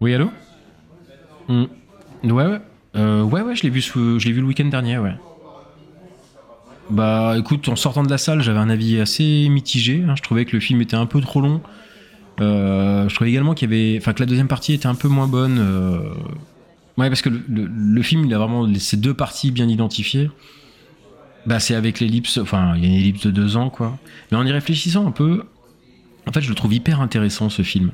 Oui, allô Hmm. Ouais, ouais. Euh, ouais, ouais, je l'ai vu, vu le week-end dernier, ouais. Bah, écoute, en sortant de la salle, j'avais un avis assez mitigé. hein. Je trouvais que le film était un peu trop long. Euh, je trouvais également qu'il y avait, enfin, que la deuxième partie était un peu moins bonne. euh. Ouais, parce que le film, il a vraiment ces deux parties bien identifiées. Bah, c'est avec l'ellipse, enfin, il y a une ellipse de deux ans, quoi. Mais en y réfléchissant un peu, en fait, je le trouve hyper intéressant ce film.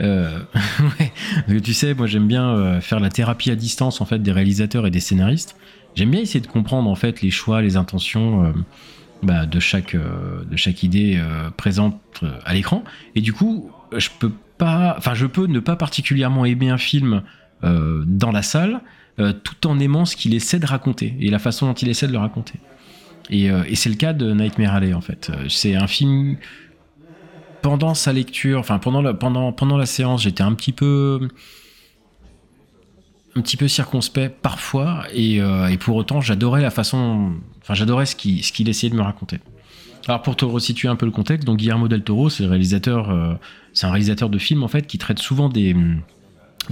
Euh, parce que tu sais, moi j'aime bien euh, faire la thérapie à distance en fait des réalisateurs et des scénaristes. J'aime bien essayer de comprendre en fait les choix, les intentions euh, bah, de chaque de chaque idée présente à l'écran. Et du coup, je peux pas, enfin je peux ne pas particulièrement aimer un film dans la salle, euh, tout en aimant ce qu'il essaie de raconter et la façon dont il essaie de le raconter. Et, euh, c'est le cas de Nightmare Alley en fait. Euh, C'est un film pendant sa lecture, enfin pendant la, pendant, pendant la séance, j'étais un petit peu un petit peu circonspect parfois et, pour autant j'adorais la façon enfin j'adorais ce qu'il ce essayait de me raconter alors pour te resituer un peu le contexte donc Guillermo del Toro le réalisateur c'est un réalisateur de films en fait qui traite souvent des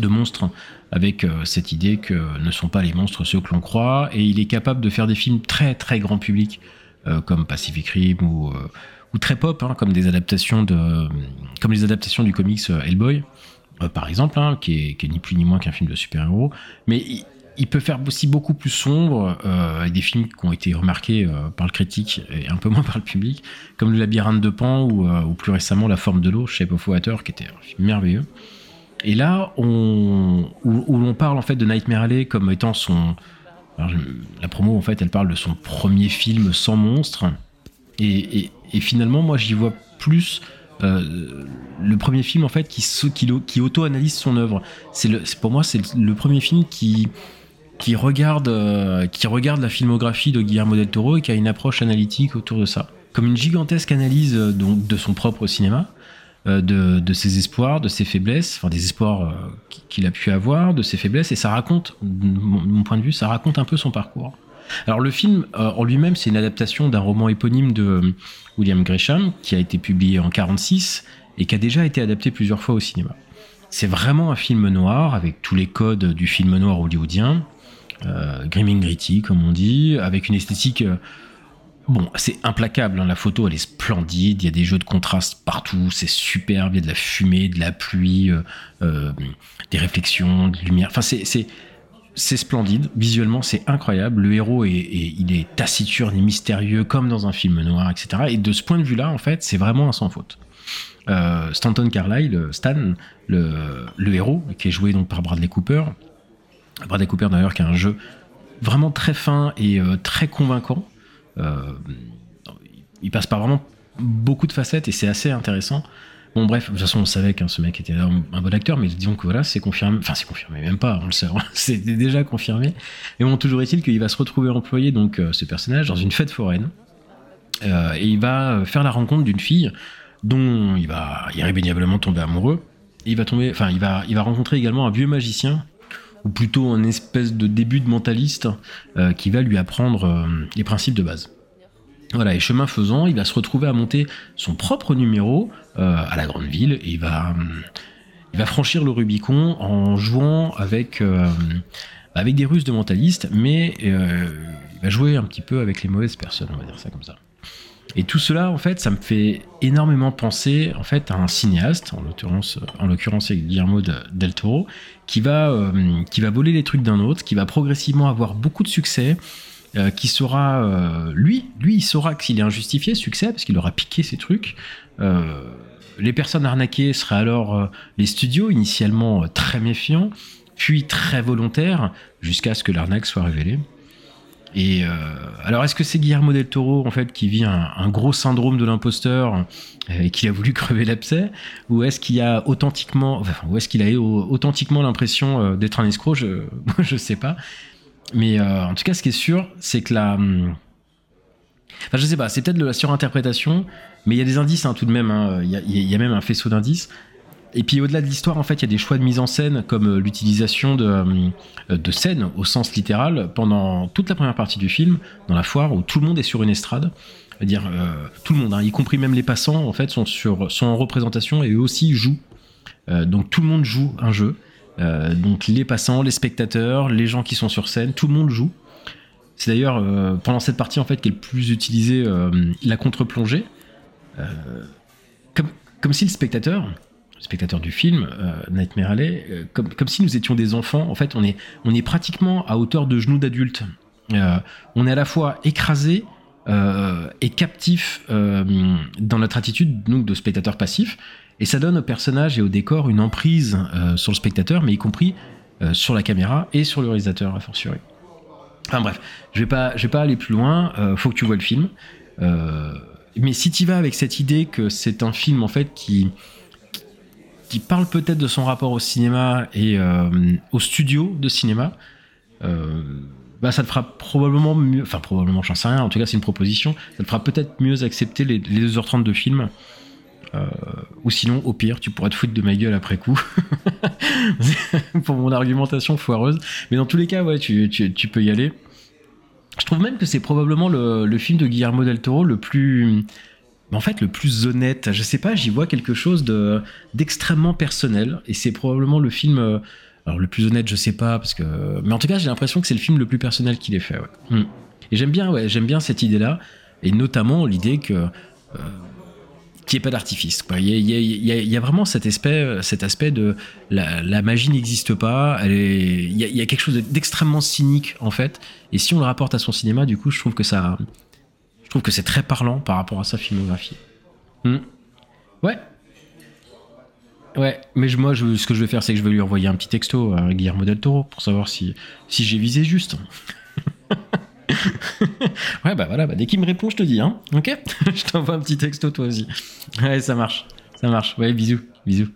de monstres avec euh, cette idée que ne sont pas les monstres ceux que l'on croit et il est capable de faire des films très très grand public euh, comme Pacific Rim ou euh, très pop hein, comme des adaptations de comme les adaptations du comics Hellboy par exemple, hein, qui, est, qui est ni plus ni moins qu'un film de super-héros, mais il, peut faire aussi beaucoup plus sombre, avec des films qui ont été remarqués par le critique et un peu moins par le public, comme Le Labyrinthe de Pan ou, plus récemment La Forme de l'eau, Shape of Water, qui était un film merveilleux. Et là, on, où, où l'on parle en fait de Nightmare Alley comme étant son. alors, la promo, en fait, elle parle de son premier film sans monstre. Et, finalement, moi, j'y vois plus euh, le premier film en fait qui, qui, auto-analyse son œuvre. C'est pour moi, c'est le, premier film qui qui regarde euh, qui regarde la filmographie de Guillermo del Toro et qui a une approche analytique autour de ça, comme une gigantesque analyse euh, donc de son propre cinéma. Euh, De, ses espoirs, de ses faiblesses, enfin des espoirs euh, qui- qu'il a pu avoir, de ses faiblesses, et ça raconte, de mon, point de vue, ça raconte un peu son parcours. Alors le film euh, en lui-même, c'est une adaptation d'un roman éponyme de William Gresham qui a été publié en 46 et qui a déjà été adapté plusieurs fois au cinéma. C'est vraiment un film noir avec tous les codes du film noir hollywoodien, euh, grim gritty comme on dit, avec une esthétique Bon, c'est implacable, hein, la photo elle est splendide, il y a des jeux de contraste partout, c'est superbe, il y a de la fumée, de la pluie, euh, euh, des réflexions, de lumière, enfin c'est, c'est, splendide, visuellement c'est incroyable, le héros est, il est taciturne et mystérieux comme dans un film noir, etc. Et de ce point de vue-là, en fait, c'est vraiment un sans faute. Euh, Stanton Carlyle, Stan, le, le héros, qui est joué donc par Bradley Cooper, Bradley Cooper d'ailleurs qui a un jeu vraiment très fin et très convaincant. Euh, il passe par vraiment beaucoup de facettes et c'est assez intéressant. Bon bref, de toute façon on savait qu'un ce mec était un, un bon acteur, mais disons que voilà, c'est confirmé, enfin c'est confirmé, même pas, on le sait, c'était déjà confirmé. Mais bon, toujours est-il qu'il va se retrouver employé, donc euh, ce personnage, dans une fête foraine, Euh, et il va faire la rencontre d'une fille dont il va irrémédiablement tomber amoureux. Et il va tomber, il va, il va rencontrer également un vieux magicien ou plutôt un espèce de début de mentaliste euh, qui va lui apprendre euh, les principes de base. Voilà, et chemin faisant, il va se retrouver à monter son propre numéro euh, à la grande ville et il va, il va franchir le Rubicon en jouant avec, avec des ruses de mentaliste, mais il va jouer un petit peu avec les mauvaises personnes, on va dire ça comme ça. Et tout cela, en fait, ça me fait énormément penser en fait à un cinéaste, en l'occurrence, en l'occurrence c'est Guillermo de- del Toro, qui va, euh, qui va voler les trucs d'un autre, qui va progressivement avoir beaucoup de succès, euh, qui saura, euh, lui, lui, il saura qu'il est injustifié succès parce qu'il aura piqué ses trucs. Euh, les personnes arnaquées seraient alors euh, les studios, initialement euh, très méfiants, puis très volontaires, jusqu'à ce que l'arnaque soit révélée. Et euh, alors, est-ce que c'est Guillermo del Toro en fait qui vit un, gros syndrome de l'imposteur euh, et qui a voulu crever l'abcès, ou est-ce qu'il a authentiquement, ou est-ce qu'il a authentiquement l'impression euh, d'être un escroc? Je, je sais pas. Mais en tout cas, ce qui est sûr, c'est que la, hum, enfin, je sais pas, c'est peut-être de la surinterprétation, mais il y a des indices hein, tout de même. hein. Il y a même un faisceau d'indices. Et puis au-delà de l'histoire, en fait, il y a des choix de mise en scène, comme euh, l'utilisation de, euh, de scènes au sens littéral pendant toute la première partie du film, dans la foire où tout le monde est sur une estrade. dire tout le monde, hein, y compris même les passants, en fait, sont, sur, sont en représentation et eux aussi jouent. donc tout le monde joue un jeu. donc les passants, les spectateurs, les gens qui sont sur scène, tout le monde joue. C'est d'ailleurs pendant cette partie en fait qui est le plus utilisé la contre-plongée. comme, comme si le spectateur, spectateur du film, euh, Nightmare Alley, euh, comme, comme si nous étions des enfants. En fait, on est, on est pratiquement à hauteur de genoux d'adultes. Euh, on est à la fois écrasé et captif dans notre attitude donc, de spectateur passif. Et ça donne au personnage et au décor une emprise sur le spectateur, mais y compris sur la caméra et sur le réalisateur, a fortiori. Enfin bref, je vais pas, je vais pas aller plus loin. faut que tu vois le film. mais si tu vas avec cette idée que c'est un film en fait qui parle peut-être de son rapport au cinéma et euh, au studio de cinéma, euh, bah ça te fera probablement mieux, enfin probablement, j'en sais rien, en tout cas c'est une proposition, ça te fera peut-être mieux accepter les, 2h30 de film. Euh, ou sinon, au pire, tu pourrais te foutre de ma gueule après coup. pour mon argumentation foireuse. Mais dans tous les cas, ouais, tu, peux y aller. Je trouve même que c'est probablement le, le, film de Guillermo del Toro le plus en fait le plus honnête. Je sais pas, j'y vois quelque chose de d'extrêmement personnel et c'est probablement le film. Euh, alors le plus honnête, je sais pas parce que, mais en tout cas j'ai l'impression que c'est le film le plus personnel qu'il ait fait. Hmm. Et j'aime bien, ouais, j'aime bien cette idée-là et notamment l'idée que euh, qu'il n'y ait pas d'artifice. Il y, a, vraiment cet aspect, cet aspect de la, magie n'existe pas. Il y, a quelque chose d'extrêmement cynique en fait. Et si on le rapporte à son cinéma, du coup, je trouve que ça, trouve que c'est très parlant par rapport à sa filmographie. Hmm. Ouais. Ouais, mais moi, je, ce que je vais faire, c'est que je vais lui envoyer un petit texto à Guillermo del Toro pour savoir si, si j'ai visé juste. ouais, bah voilà, bah, dès qu'il me répond, je te dis, hein. Ok Je t'envoie un petit texto toi aussi. Ouais, ça marche. Ça marche. Ouais, bisous. Bisous.